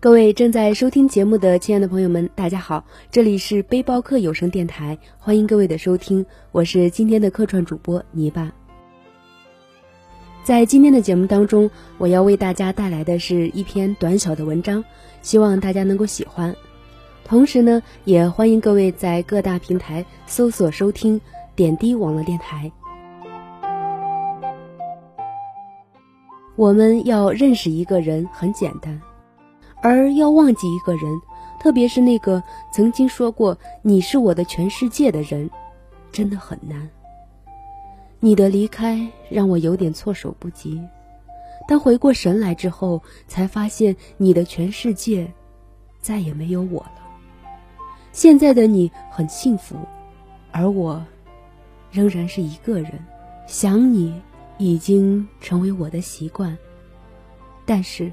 各位正在收听节目的亲爱的朋友们，大家好，这里是背包客有声电台，欢迎各位的收听，我是今天的客串主播泥巴。在今天的节目当中，我要为大家带来的是一篇短小的文章，希望大家能够喜欢。同时呢，也欢迎各位在各大平台搜索收听点滴网络电台。我们要认识一个人很简单。而要忘记一个人，特别是那个曾经说过“你是我的全世界”的人，真的很难。你的离开让我有点措手不及，但回过神来之后，才发现你的全世界再也没有我了。现在的你很幸福，而我仍然是一个人。想你已经成为我的习惯，但是。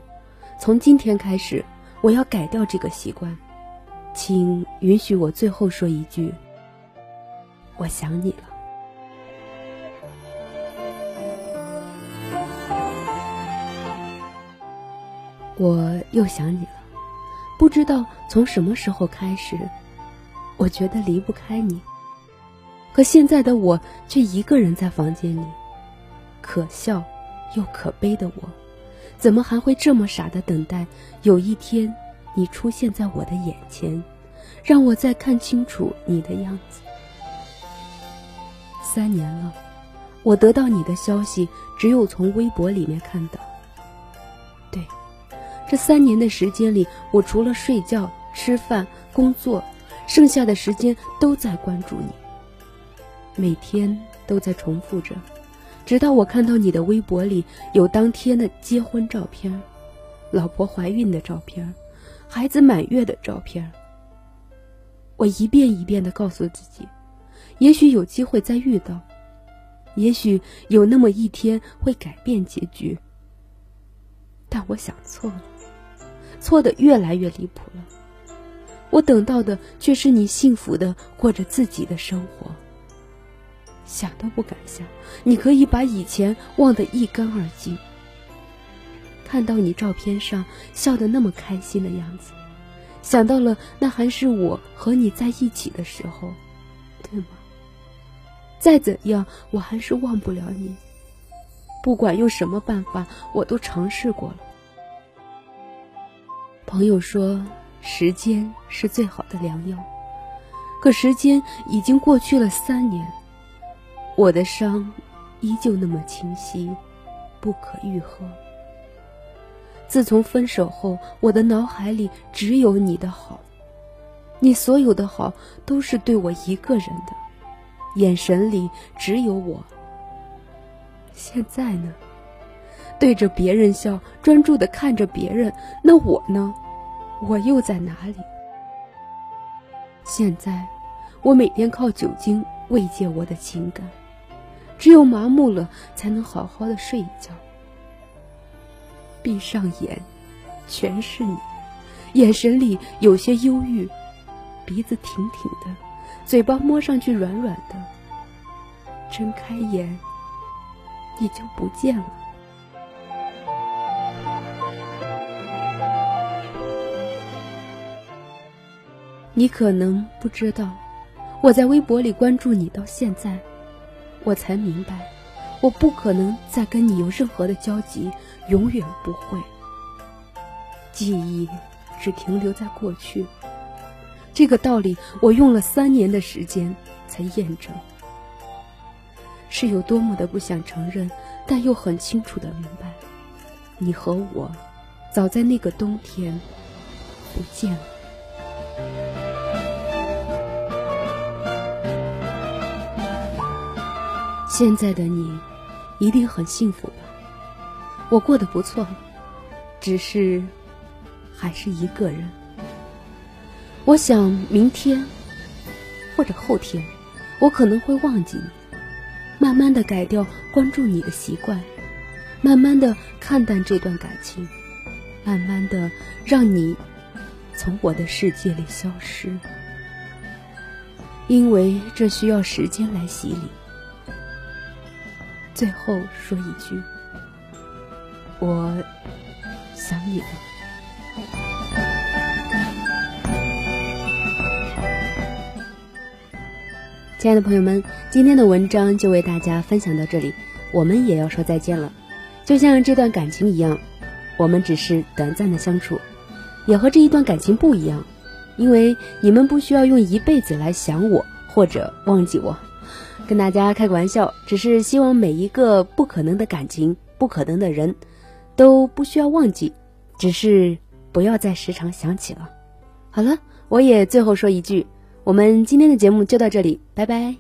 从今天开始，我要改掉这个习惯，请允许我最后说一句：我想你了。我又想你了，不知道从什么时候开始，我觉得离不开你。可现在的我却一个人在房间里，可笑又可悲的我。怎么还会这么傻的等待？有一天，你出现在我的眼前，让我再看清楚你的样子。三年了，我得到你的消息只有从微博里面看到。对，这三年的时间里，我除了睡觉、吃饭、工作，剩下的时间都在关注你，每天都在重复着。直到我看到你的微博里有当天的结婚照片，老婆怀孕的照片，孩子满月的照片，我一遍一遍的告诉自己，也许有机会再遇到，也许有那么一天会改变结局。但我想错了，错的越来越离谱了。我等到的却是你幸福的过着自己的生活。想都不敢想，你可以把以前忘得一干二净。看到你照片上笑得那么开心的样子，想到了那还是我和你在一起的时候，对吗？再怎样，我还是忘不了你。不管用什么办法，我都尝试过了。朋友说，时间是最好的良药，可时间已经过去了三年。我的伤依旧那么清晰，不可愈合。自从分手后，我的脑海里只有你的好，你所有的好都是对我一个人的，眼神里只有我。现在呢，对着别人笑，专注的看着别人，那我呢？我又在哪里？现在，我每天靠酒精慰藉我的情感。只有麻木了，才能好好的睡一觉。闭上眼，全是你，眼神里有些忧郁，鼻子挺挺的，嘴巴摸上去软软的。睁开眼，你就不见了。你可能不知道，我在微博里关注你到现在。我才明白，我不可能再跟你有任何的交集，永远不会。记忆只停留在过去，这个道理我用了三年的时间才验证。是有多么的不想承认，但又很清楚的明白，你和我，早在那个冬天不见了。现在的你，一定很幸福吧？我过得不错，只是还是一个人。我想明天或者后天，我可能会忘记你，慢慢的改掉关注你的习惯，慢慢的看淡这段感情，慢慢的让你从我的世界里消失，因为这需要时间来洗礼。最后说一句，我想你了。亲爱的朋友们，今天的文章就为大家分享到这里，我们也要说再见了。就像这段感情一样，我们只是短暂的相处，也和这一段感情不一样，因为你们不需要用一辈子来想我或者忘记我。跟大家开个玩笑，只是希望每一个不可能的感情、不可能的人，都不需要忘记，只是不要再时常想起了。好了，我也最后说一句。我们今天的节目就到这里，拜拜。